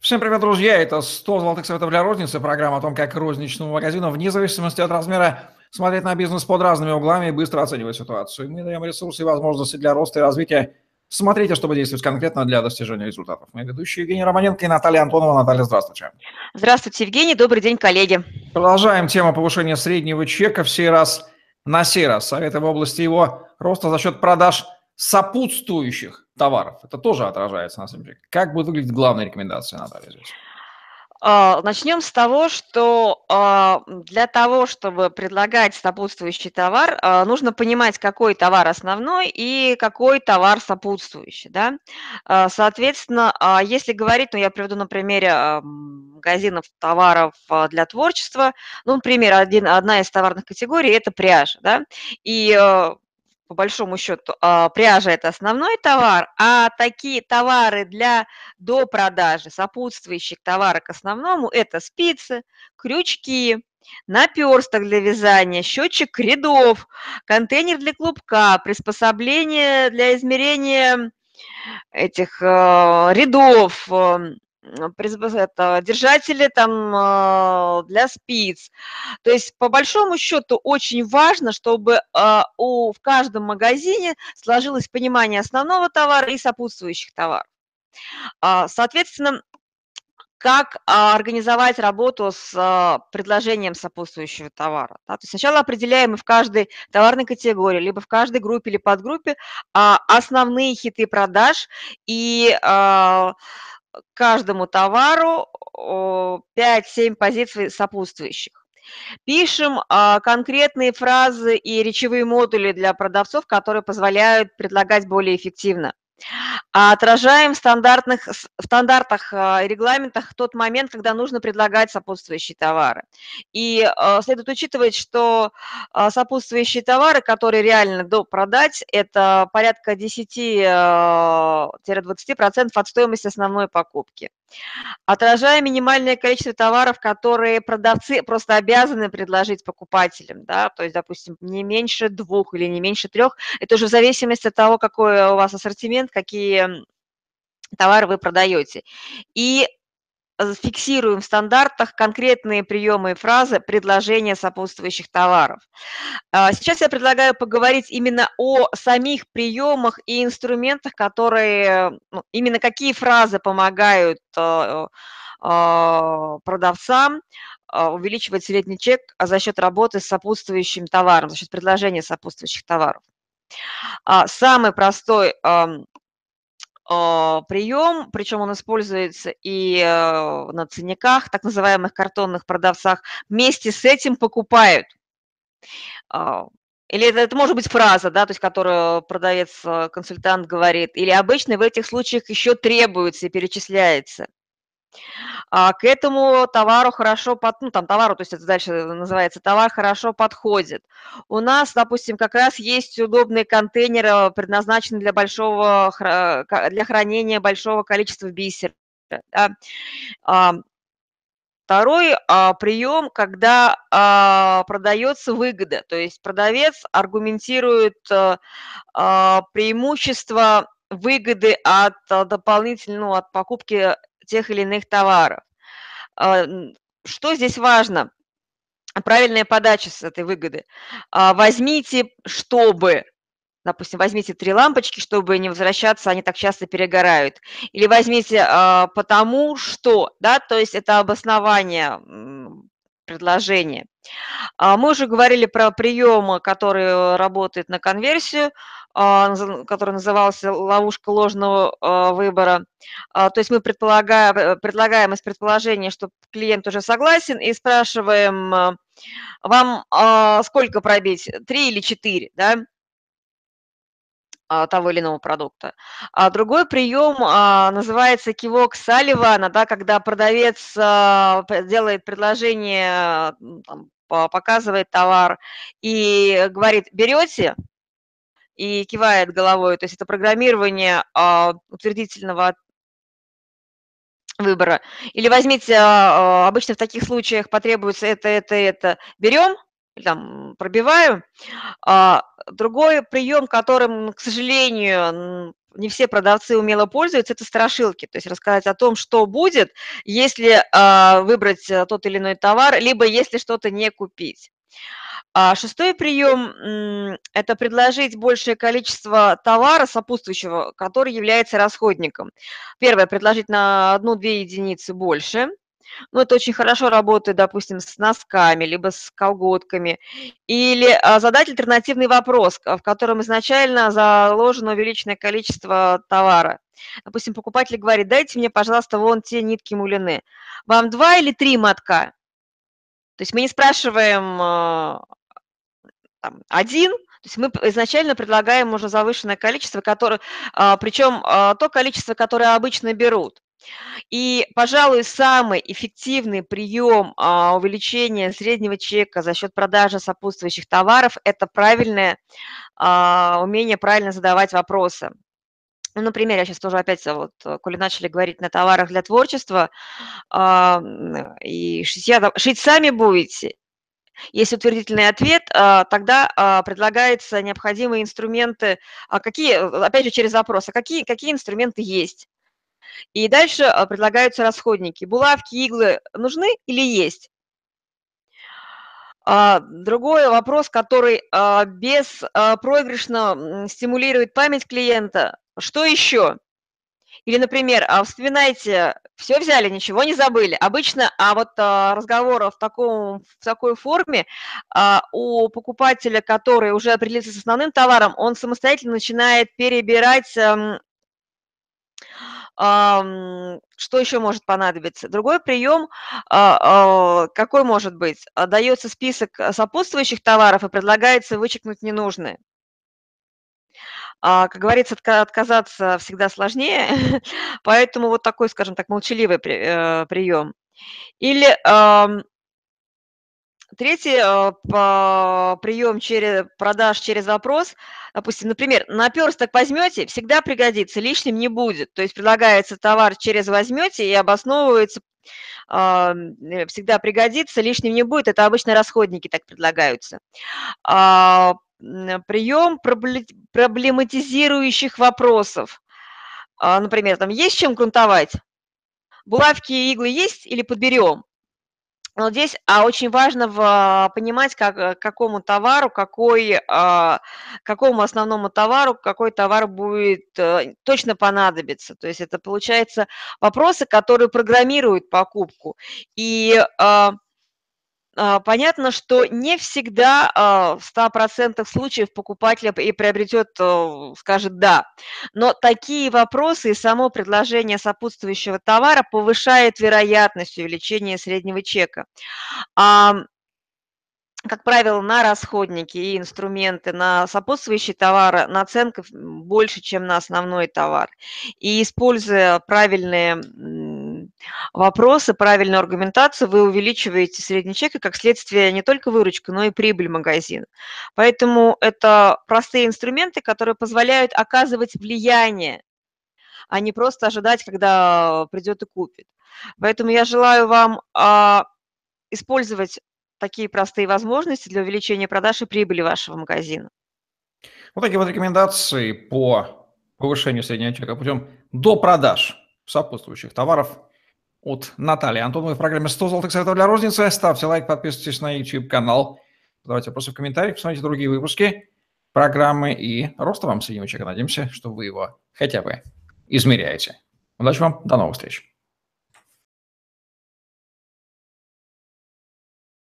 Всем привет, друзья! Это 100 золотых советов для розницы, программа о том, как розничному магазину, вне зависимости от размера, смотреть на бизнес под разными углами и быстро оценивать ситуацию. Мы даем ресурсы и возможности для роста и развития. Смотрите, чтобы действовать конкретно для достижения результатов. Мы ведущие Евгений Романенко и Наталья Антонова. Наталья, здравствуйте. Здравствуйте, Евгений. Добрый день, коллеги. Продолжаем тему повышения среднего чека. В сей раз на сей раз советы в области его роста за счет продаж сопутствующих товаров. Это тоже отражается на самом деле. Как будет выглядеть главная рекомендация, Наталья, здесь? А, начнем с того, что а, для того, чтобы предлагать сопутствующий товар, а, нужно понимать, какой товар основной и какой товар сопутствующий. Да? Соответственно, если говорить, ну, я приведу на примере магазинов товаров для творчества, ну, например, один, одна из товарных категорий – это пряжа. Да? И по большому счету, а, пряжа – это основной товар, а такие товары для допродажи, сопутствующих товара к основному – это спицы, крючки, наперсток для вязания, счетчик рядов, контейнер для клубка, приспособление для измерения этих э, рядов, это, держатели там а, для спиц. То есть, по большому счету, очень важно, чтобы а, у, в каждом магазине сложилось понимание основного товара и сопутствующих товаров. А, соответственно, как организовать работу с предложением сопутствующего товара. То есть сначала определяем в каждой товарной категории, либо в каждой группе или подгруппе основные хиты продаж и каждому товару 5-7 позиций сопутствующих. Пишем а, конкретные фразы и речевые модули для продавцов, которые позволяют предлагать более эффективно. А отражаем в, стандартных, в стандартах а, и регламентах тот момент, когда нужно предлагать сопутствующие товары. И а, следует учитывать, что сопутствующие товары, которые реально до продать, это порядка 10-20% от стоимости основной покупки. Отражая минимальное количество товаров, которые продавцы просто обязаны предложить покупателям, да, то есть, допустим, не меньше двух или не меньше трех, это уже в зависимости от того, какой у вас ассортимент, какие товары вы продаете. И фиксируем в стандартах конкретные приемы и фразы предложения сопутствующих товаров. А, сейчас я предлагаю поговорить именно о самих приемах и инструментах, которые, ну, именно какие фразы помогают а, а, продавцам увеличивать средний чек за счет работы с сопутствующим товаром, за счет предложения сопутствующих товаров. Самый простой прием, причем он используется и э, на ценниках, так называемых картонных продавцах, вместе с этим покупают. А, или это, это может быть фраза, да, то есть которую продавец-консультант э, говорит, или обычно в этих случаях еще требуется и перечисляется. А к этому товару хорошо, под, ну там товару, то есть это дальше называется товар, хорошо подходит. У нас, допустим, как раз есть удобные контейнеры, предназначенные для большого, для хранения большого количества бисера. Да. А, второй а, прием, когда а, продается выгода, то есть продавец аргументирует а, а, преимущество выгоды от а, дополнительного, ну, от покупки тех или иных товаров. А, что здесь важно? Правильная подача с этой выгоды. А, возьмите, чтобы, допустим, возьмите три лампочки, чтобы не возвращаться, они так часто перегорают. Или возьмите а, потому что, да, то есть это обоснование предложения. Мы уже говорили про приемы, которые работают на конверсию. А, который назывался «Ловушка ложного а, выбора». А, то есть мы предполагаем, э, предлагаем из предположения, что клиент уже согласен, и спрашиваем, вам сколько пробить, три или четыре, да? того или иного продукта. А другой прием а, называется кивок Салливана, да, когда продавец а, делает предложение, там, показывает товар и говорит, берете, и кивает головой. То есть это программирование а, утвердительного выбора. Или возьмите, а, а, обычно в таких случаях потребуется это, это, это. Берем там пробиваю. А, другой прием, которым, к сожалению, не все продавцы умело пользуются, это страшилки. То есть рассказать о том, что будет, если выбрать тот или иной товар, либо если что-то не купить. А шестой прием – это предложить большее количество товара сопутствующего, который является расходником. Первое – предложить на одну-две единицы больше. Ну, это очень хорошо работает, допустим, с носками, либо с колготками. Или а, задать альтернативный вопрос, в котором изначально заложено увеличенное количество товара. Допустим, покупатель говорит, дайте мне, пожалуйста, вон те нитки мулины. Вам два или три мотка? То есть мы не спрашиваем а, там, один, то есть мы изначально предлагаем уже завышенное количество, которое, а, причем а, то количество, которое обычно берут. И, пожалуй, самый эффективный прием а, увеличения среднего чека за счет продажи сопутствующих товаров – это правильное умение правильно задавать вопросы. Ну, например, я сейчас тоже опять, вот, коли начали говорить на товарах для творчества, и шить, я, шить сами будете, есть утвердительный ответ, а, тогда а, предлагаются необходимые инструменты, а какие, опять же, через запрос, а какие, какие инструменты есть. И дальше предлагаются расходники. Булавки, иглы нужны или есть? Другой вопрос, который беспроигрышно стимулирует память клиента. Что еще? Или, например, а вспоминайте, все взяли, ничего не забыли. Обычно а вот а, в, таком, в такой форме а, у покупателя, который уже определился с основным товаром, он самостоятельно начинает перебирать что еще может понадобиться? Другой прием, какой может быть? Дается список сопутствующих товаров и предлагается вычеркнуть ненужные. А, как говорится, отказаться всегда сложнее, поэтому вот такой, скажем так, молчаливый э, прием. Или третий э, прием через, продаж через вопрос, допустим, например, наперсток возьмете, всегда пригодится, лишним не будет. То есть предлагается товар через возьмете и обосновывается, всегда пригодится, лишним не будет. Это обычно расходники так предлагаются. Прием проблематизирующих вопросов. А, например, там есть чем грунтовать? Булавки и иглы есть или подберем? Вот здесь а очень важно в, а, понимать, как, какому товару, какой, а, какому основному товару, какой товар будет а, точно понадобиться. То есть это получается вопросы, которые программируют покупку. И а, понятно, что не всегда а, в 100% случаев покупатель и приобретет, э, скажет «да». Но такие вопросы и само предложение сопутствующего товара повышает вероятность увеличения среднего чека как правило, на расходники и инструменты, на сопутствующие товары наценка больше, чем на основной товар. И используя правильные вопросы, правильную аргументацию, вы увеличиваете средний чек и, как следствие, не только выручку, но и прибыль магазина. Поэтому это простые инструменты, которые позволяют оказывать влияние, а не просто ожидать, когда придет и купит. Поэтому я желаю вам а, использовать такие простые возможности для увеличения продаж и прибыли вашего магазина. Вот такие вот рекомендации по повышению среднего чека путем до продаж сопутствующих товаров от Натальи Антоновой в программе «100 золотых советов для розницы». Ставьте лайк, подписывайтесь на YouTube-канал, задавайте вопросы в комментариях, посмотрите другие выпуски программы и роста вам среднего чека. Надеемся, что вы его хотя бы измеряете. Удачи вам, до новых встреч.